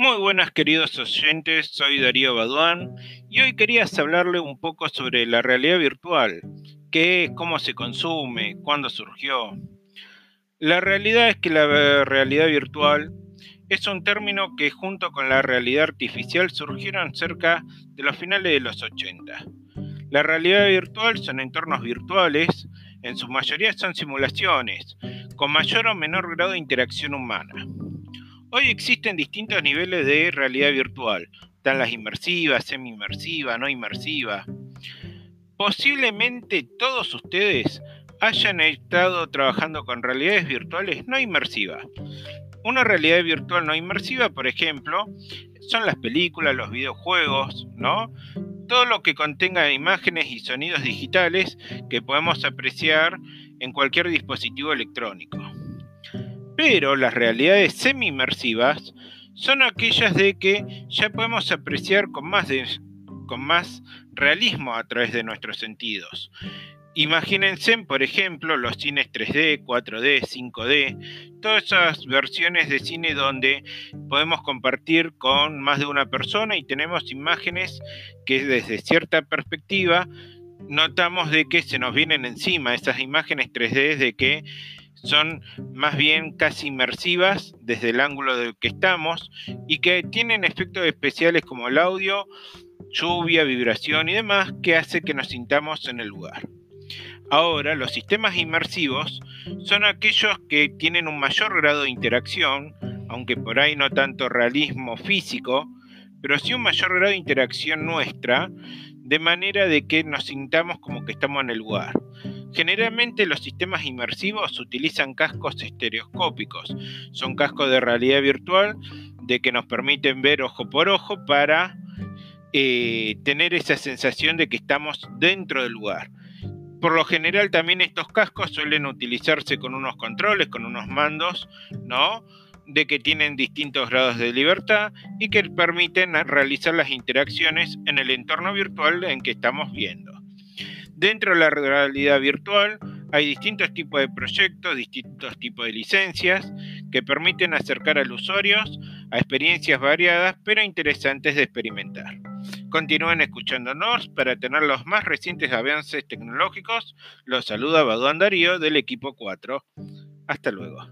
Muy buenas queridos oyentes, soy Darío Baduán y hoy quería hablarle un poco sobre la realidad virtual, qué es, cómo se consume, cuándo surgió. La realidad es que la realidad virtual es un término que junto con la realidad artificial surgieron cerca de los finales de los 80. La realidad virtual son entornos virtuales, en su mayoría son simulaciones, con mayor o menor grado de interacción humana. Hoy existen distintos niveles de realidad virtual. Están las inmersivas, semi-inmersiva, no inmersiva. Posiblemente todos ustedes hayan estado trabajando con realidades virtuales no inmersivas. Una realidad virtual no inmersiva, por ejemplo, son las películas, los videojuegos, ¿no? Todo lo que contenga imágenes y sonidos digitales que podemos apreciar en cualquier dispositivo electrónico. Pero las realidades semi-inmersivas son aquellas de que ya podemos apreciar con más, con más realismo a través de nuestros sentidos. Imagínense, por ejemplo, los cines 3D, 4D, 5D, todas esas versiones de cine donde podemos compartir con más de una persona y tenemos imágenes que desde cierta perspectiva notamos de que se nos vienen encima esas imágenes 3D de que son más bien casi inmersivas desde el ángulo del que estamos y que tienen efectos especiales como el audio, lluvia, vibración y demás que hace que nos sintamos en el lugar. Ahora, los sistemas inmersivos son aquellos que tienen un mayor grado de interacción, aunque por ahí no tanto realismo físico, pero sí un mayor grado de interacción nuestra, de manera de que nos sintamos como que estamos en el lugar. Generalmente los sistemas inmersivos utilizan cascos estereoscópicos. Son cascos de realidad virtual de que nos permiten ver ojo por ojo para eh, tener esa sensación de que estamos dentro del lugar. Por lo general también estos cascos suelen utilizarse con unos controles, con unos mandos, ¿no? De que tienen distintos grados de libertad y que permiten realizar las interacciones en el entorno virtual en que estamos viendo. Dentro de la realidad virtual hay distintos tipos de proyectos, distintos tipos de licencias que permiten acercar a los usuarios a experiencias variadas pero interesantes de experimentar. Continúen escuchándonos para tener los más recientes avances tecnológicos. Los saluda Baduan Darío del equipo 4. Hasta luego.